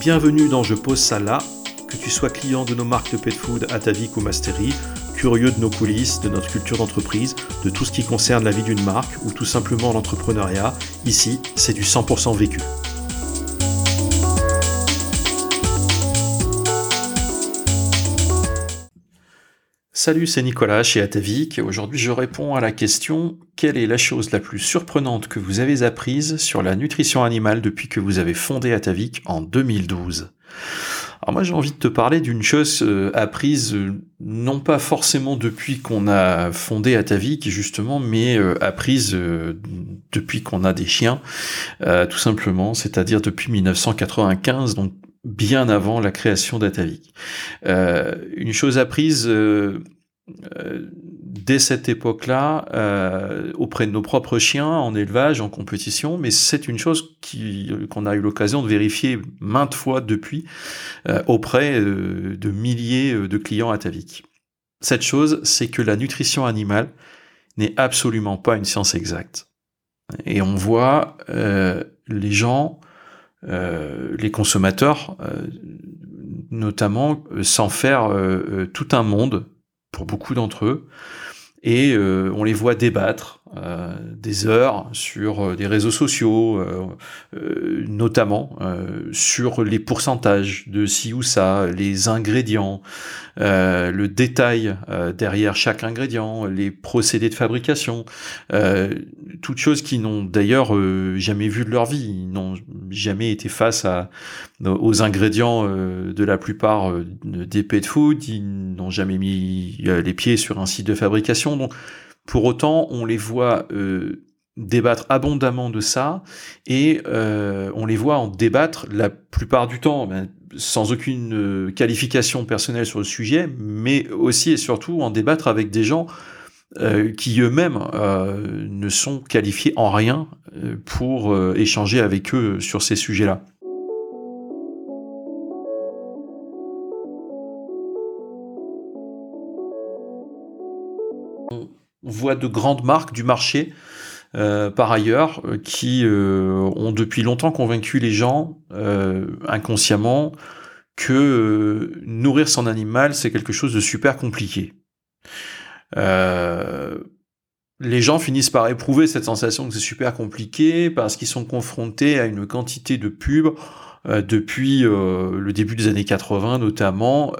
Bienvenue dans Je pose ça là, que tu sois client de nos marques de pet food Atavik ou Mastery, curieux de nos coulisses, de notre culture d'entreprise, de tout ce qui concerne la vie d'une marque ou tout simplement l'entrepreneuriat, ici c'est du 100% vécu. Salut, c'est Nicolas chez Atavik. Aujourd'hui je réponds à la question quelle est la chose la plus surprenante que vous avez apprise sur la nutrition animale depuis que vous avez fondé Atavik en 2012 alors moi j'ai envie de te parler d'une chose euh, apprise euh, non pas forcément depuis qu'on a fondé Atavik justement, mais euh, apprise depuis qu'on a des chiens, tout simplement, c'est-à-dire depuis 1995, donc bien avant la création d'Atavik. Euh, une chose apprise euh, euh, dès cette époque-là euh, auprès de nos propres chiens en élevage, en compétition, mais c'est une chose qu'on a eu l'occasion de vérifier maintes fois depuis auprès de milliers de clients Atavik. Cette chose, c'est que la nutrition animale n'est absolument pas une science exacte. Et on voit les gens euh, les consommateurs, euh, notamment, euh, s'en faire tout un monde pour beaucoup d'entre eux, et on les voit débattre euh, des heures sur euh, des réseaux sociaux, euh, notamment sur les pourcentages de ci ou ça, les ingrédients, le détail derrière chaque ingrédient, les procédés de fabrication, toutes choses qui n'ont d'ailleurs jamais vu de leur vie, ils n'ont jamais été face à, aux ingrédients de la plupart des pet food, ils n'ont jamais mis les pieds sur un site de fabrication, donc pour autant, on les voit euh, débattre abondamment de ça et euh, on les voit en débattre la plupart du temps, ben, sans aucune euh, qualification personnelle sur le sujet, mais aussi et surtout en débattre avec des gens qui eux-mêmes ne sont qualifiés en rien pour échanger avec eux sur ces sujets-là. Voit de grandes marques du marché, euh, par ailleurs, euh, qui euh, ont depuis longtemps convaincu les gens inconsciemment que nourrir son animal, c'est quelque chose de super compliqué. les gens finissent par éprouver cette sensation que c'est super compliqué parce qu'ils sont confrontés à une quantité de pubs depuis le début des années 80 notamment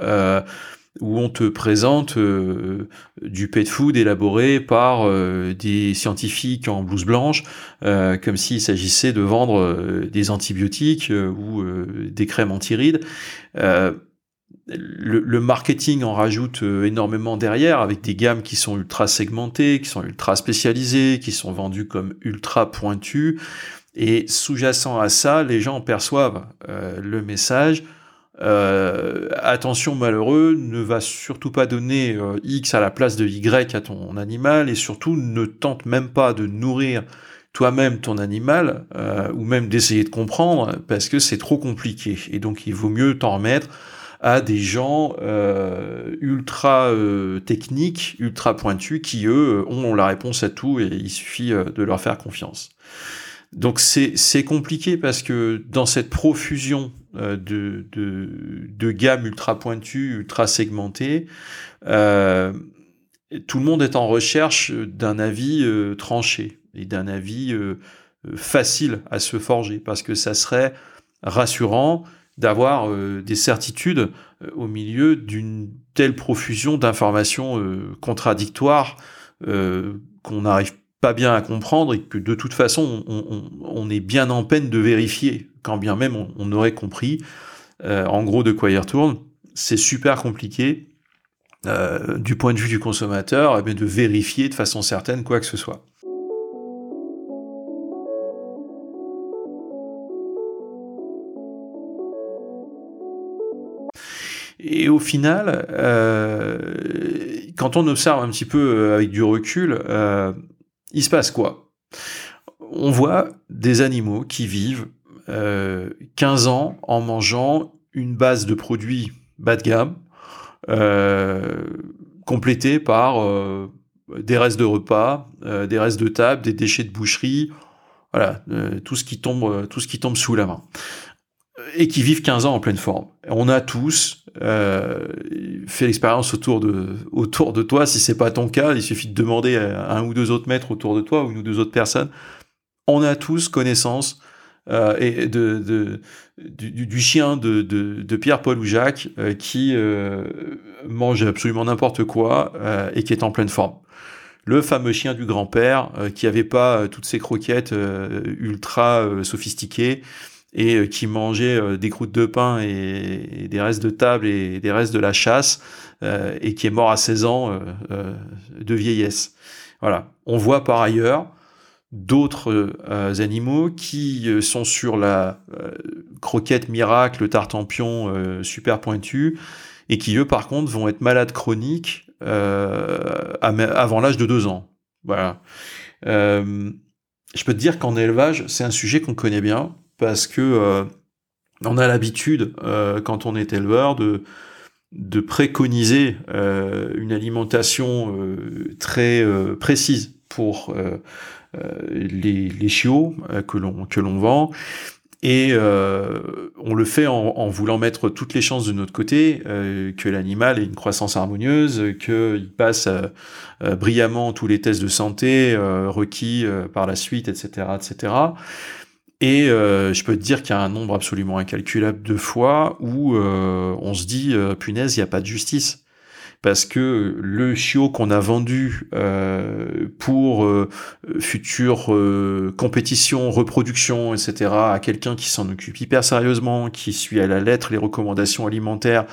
où on te présente euh, du pet food élaboré par euh, des scientifiques en blouse blanche, euh, comme s'il s'agissait de vendre des antibiotiques ou des crèmes antirides. Le, le, marketing en rajoute énormément derrière, avec des gammes qui sont ultra segmentées, qui sont ultra spécialisées, qui sont vendues comme ultra pointues. Et sous-jacent à ça, les gens perçoivent le message euh, attention malheureux, ne va surtout pas donner euh, X à la place de Y à ton animal et surtout ne tente même pas de nourrir toi-même ton animal euh, ou même d'essayer de comprendre parce que c'est trop compliqué et donc il vaut mieux t'en remettre à des gens ultra techniques, ultra pointus qui eux ont la réponse à tout et il suffit de leur faire confiance. Donc c'est compliqué parce que dans cette profusion euh, de, de, de gamme ultra pointue, ultra segmentée, euh, tout le monde est en recherche d'un avis euh, tranché et d'un avis facile à se forger parce que ça serait rassurant d'avoir des certitudes au milieu d'une telle profusion d'informations contradictoires qu'on n'arrive pas bien à comprendre et que de toute façon on, est bien en peine de vérifier, quand bien même on, aurait compris euh, en gros de quoi il retourne. C'est super compliqué euh, du point de vue du consommateur eh de vérifier de façon certaine quoi que ce soit. Et au final, euh, quand on observe un petit peu avec du recul, il se passe quoi? On voit des animaux qui vivent 15 euh, ans en mangeant une base de produits bas de gamme, euh, complétée par euh, des restes de repas, des restes de table, des déchets de boucherie, voilà, tout ce qui tombe, tout ce qui tombe sous la main. et qui vivent 15 ans en pleine forme. On a tous euh, fait l'expérience autour de autour de toi. Si c'est pas ton cas, il suffit de demander à un ou deux autres maîtres autour de toi ou une ou deux autres personnes. On a tous connaissance euh, et de, de du, chien de, de, Pierre, Paul ou Jacques euh, qui euh, mange absolument n'importe quoi et qui est en pleine forme. Le fameux chien du grand-père qui avait pas toutes ces croquettes ultra sophistiquées et qui mangeait des croûtes de pain et, des restes de table et des restes de la chasse et qui est mort à 16 ans de vieillesse. Voilà. On voit par ailleurs d'autres euh, animaux qui euh, sont sur la euh, croquette miracle, tartempion super pointu, et qui eux par contre vont être malades chroniques avant l'âge de deux ans. Voilà. je peux te dire qu'en élevage, c'est un sujet qu'on connaît bien parce que on a l'habitude, quand on est éleveur, de préconiser une alimentation très précise pour euh, les, chiots euh, que l'on que l'on vend et euh, on le fait en, voulant mettre toutes les chances de notre côté, euh, que l'animal ait une croissance harmonieuse, qu'il passe euh, brillamment tous les tests de santé requis par la suite, etc., etc. Et je peux te dire qu'il y a un nombre absolument incalculable de fois où on se dit, punaise, il n'y a pas de justice parce que le chiot qu'on a vendu euh, pour euh, future euh, compétition, reproduction, etc., à quelqu'un qui s'en occupe hyper sérieusement, qui suit à la lettre les recommandations alimentaires,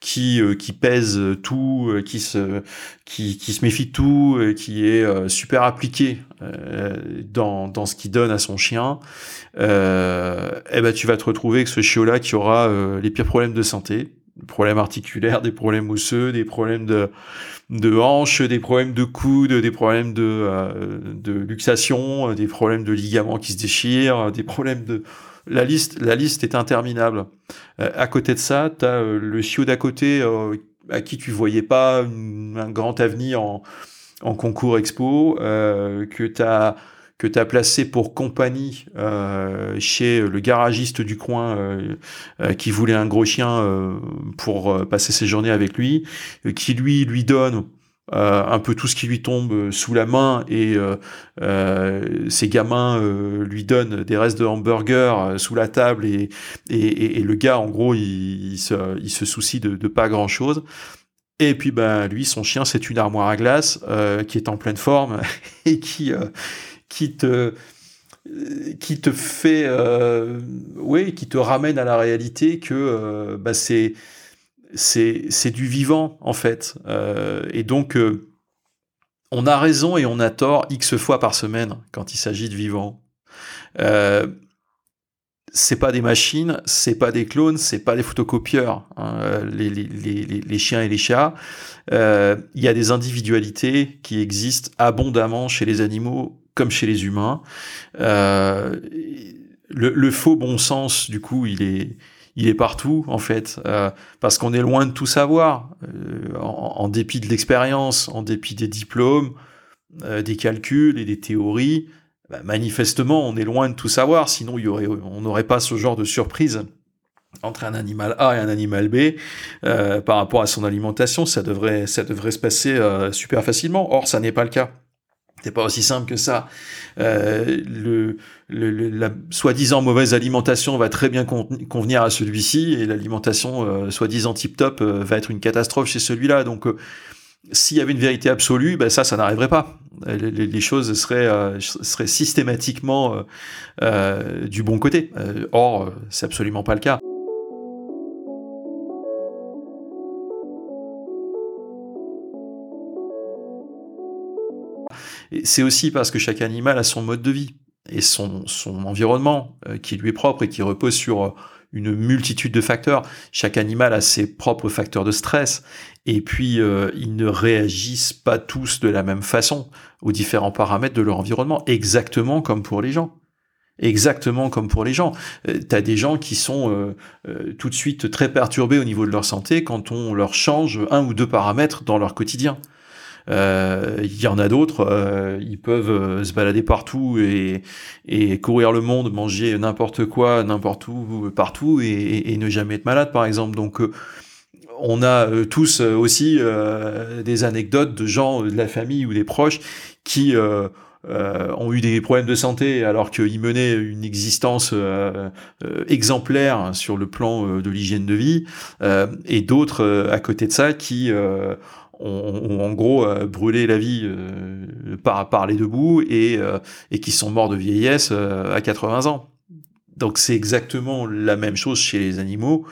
qui euh, qui pèse tout, euh, qui se qui, qui se méfie de tout, qui est super appliqué dans dans ce qu'il donne à son chien, eh ben tu vas te retrouver avec ce chiot là qui aura les pires problèmes de santé. Des problèmes articulaires, des problèmes osseux, des problèmes de, de hanches, des problèmes de coudes, des problèmes de, euh, de luxation, des problèmes de ligaments qui se déchirent, des problèmes de... La liste, la liste est interminable. Euh, à côté de ça, tu as euh, le chiot d'à côté à qui tu voyais pas un grand avenir en, concours expo, que tu as que tu placé pour compagnie euh, chez le garagiste du coin euh, euh, qui voulait un gros chien pour passer ses journées avec lui, qui lui lui donne un peu tout ce qui lui tombe sous la main et ses gamins lui donnent des restes de hamburger sous la table et, et, le gars en gros il, se, soucie de, pas grand chose. Et puis ben lui son chien c'est une armoire à glace qui est en pleine forme et qui qui te qui te fait euh, oui qui te ramène à la réalité que euh, bah, c'est c'est du vivant en fait euh, et donc euh, on a raison et on a tort x fois par semaine quand il s'agit de vivant euh, c'est pas des machines, c'est pas des clones, c'est pas des photocopieurs, hein, les, les, les, les, chiens et les chats. Il y a des individualités qui existent abondamment chez les animaux comme chez les humains. Euh, le, faux bon sens, du coup, il est, il est partout en fait, euh, parce qu'on est loin de tout savoir, euh, en, dépit de l'expérience, en dépit des diplômes, des calculs et des théories. Bah, manifestement, on est loin de tout savoir, sinon y aurait, on n'aurait pas ce genre de surprise entre un animal A et un animal B par rapport à son alimentation. Ça devrait, ça devrait se passer super facilement. Or, ça n'est pas le cas. C'est pas aussi simple que ça. Euh, le, le, la soi-disant mauvaise alimentation va très bien convenir à celui-ci et l'alimentation euh, soi-disant tip-top euh, va être une catastrophe chez celui-là. Donc, euh, s'il y avait une vérité absolue, ben ça, ça n'arriverait pas. Les, les, choses seraient, seraient systématiquement du bon côté. or, c'est absolument pas le cas. C'est aussi parce que chaque animal a son mode de vie et son, environnement euh, qui lui est propre et qui repose sur euh, une multitude de facteurs. Chaque animal a ses propres facteurs de stress et puis euh, ils ne réagissent pas tous de la même façon aux différents paramètres de leur environnement, exactement comme pour les gens. Exactement comme pour les gens. tu as des gens qui sont tout de suite très perturbés au niveau de leur santé quand on leur change un ou deux paramètres dans leur quotidien. Il y en a d'autres, ils peuvent se balader partout et, et courir le monde, manger n'importe quoi, n'importe où, partout et, et, ne jamais être malade, par exemple. Donc on a tous aussi des anecdotes de gens de la famille ou des proches qui euh, ont eu des problèmes de santé alors qu'ils menaient une existence euh, euh, exemplaire sur le plan de l'hygiène de vie, et d'autres à côté de ça qui ont, en gros brûlé la vie par, par les deux bouts et, et qui sont morts de vieillesse à 80 ans. Donc c'est exactement la même chose chez les animaux.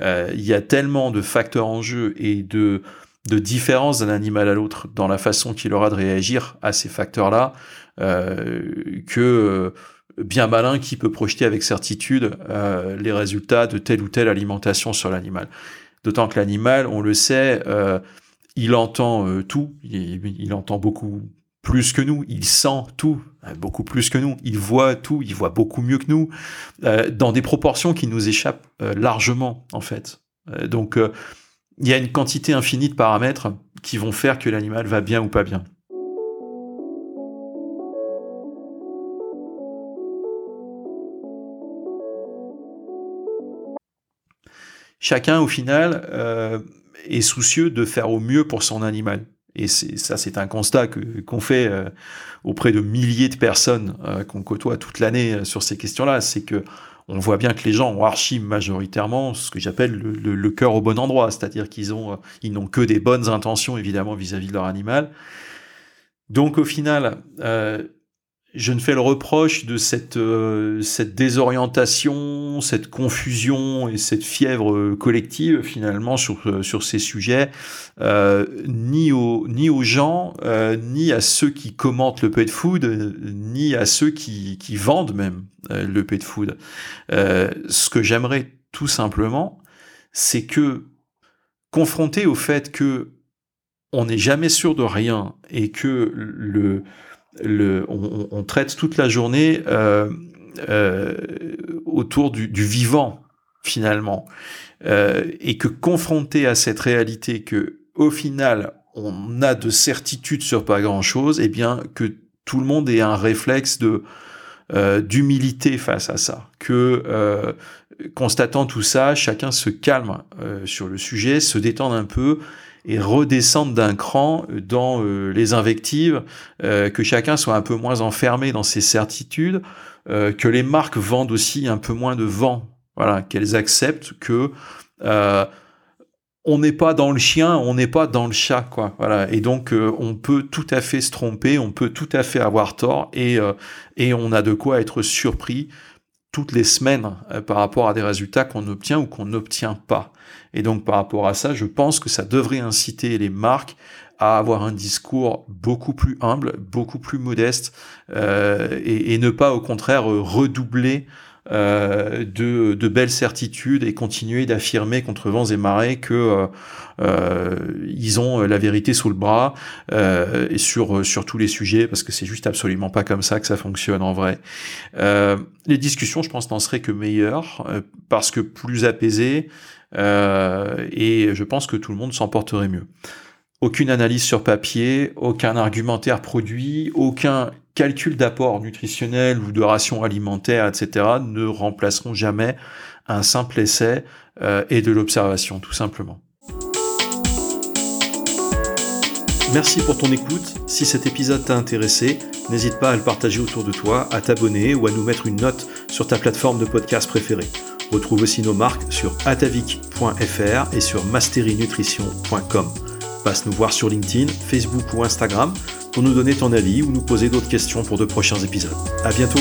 Il y a tellement de facteurs en jeu et de de différence d'un animal à l'autre dans la façon qu'il aura de réagir à ces facteurs-là, euh, que euh, bien malin qui peut projeter avec certitude euh, les résultats de telle ou telle alimentation sur l'animal. D'autant que l'animal, on le sait, il entend tout, il, entend beaucoup plus que nous, il sent tout, beaucoup plus que nous, il voit tout, il voit beaucoup mieux que nous, dans des proportions qui nous échappent largement en fait. donc il y a une quantité infinie de paramètres qui vont faire que l'animal va bien ou pas bien. Chacun, au final, euh, est soucieux de faire au mieux pour son animal. Et ça, c'est un constat qu'on fait euh, auprès de milliers de personnes euh, qu'on côtoie toute l'année sur ces questions-là. C'est que on voit bien que les gens ont archi majoritairement ce que j'appelle le, cœur au bon endroit, c'est-à-dire qu'ils ont, euh, ils n'ont que des bonnes intentions évidemment vis-à-vis de leur animal. Donc au final, euh, je ne fais le reproche de cette, euh, cette désorientation, cette confusion et cette fièvre euh, collective finalement sur, euh, sur ces sujets, ni, aux, ni aux gens, ni à ceux qui commentent le pet food, ni à ceux qui, qui vendent même le pet food. ce que j'aimerais tout simplement, c'est que confronté au fait que on n'est jamais sûr de rien et que le le, on, traite toute la journée euh, euh, autour du, vivant finalement, euh, et que confronté à cette réalité que au final on a de certitude sur pas grand chose, et eh bien que tout le monde ait un réflexe de d'humilité face à ça, que constatant tout ça, chacun se calme sur le sujet, se détende un peu et redescendre d'un cran dans euh, les invectives, euh, que chacun soit un peu moins enfermé dans ses certitudes, euh, que les marques vendent aussi un peu moins de vent, voilà, qu'elles acceptent que on n'est pas dans le chien, on n'est pas dans le chat, quoi. Voilà. Et donc, on peut tout à fait se tromper, on peut tout à fait avoir tort, et, et on a de quoi être surpris toutes les semaines par rapport à des résultats qu'on obtient ou qu'on n'obtient pas. Et donc par rapport à ça, je pense que ça devrait inciter les marques à avoir un discours beaucoup plus humble, beaucoup plus modeste, euh, et, ne pas au contraire redoubler euh, de, de, belles certitudes et continuer d'affirmer contre vents et marées que euh, euh ils ont la vérité sous le bras euh, et sur sur tous les sujets parce que c'est juste absolument pas comme ça que ça fonctionne en vrai. les discussions, je pense, n'en seraient que meilleures parce que plus apaisées, euh, et je pense que tout le monde s'en porterait mieux. Aucune analyse sur papier, aucun argumentaire produit, aucun calcul d'apport nutritionnel ou de ration alimentaire, etc. ne remplaceront jamais un simple essai euh, et de l'observation, tout simplement. Merci pour ton écoute. Si cet épisode t'a intéressé, n'hésite pas à le partager autour de toi, à t'abonner ou à nous mettre une note sur ta plateforme de podcast préférée. Retrouve aussi nos marques sur atavik.fr et sur masterinutrition.com. Passe nous voir sur LinkedIn, Facebook ou Instagram pour nous donner ton avis ou nous poser d'autres questions pour de prochains épisodes. À bientôt!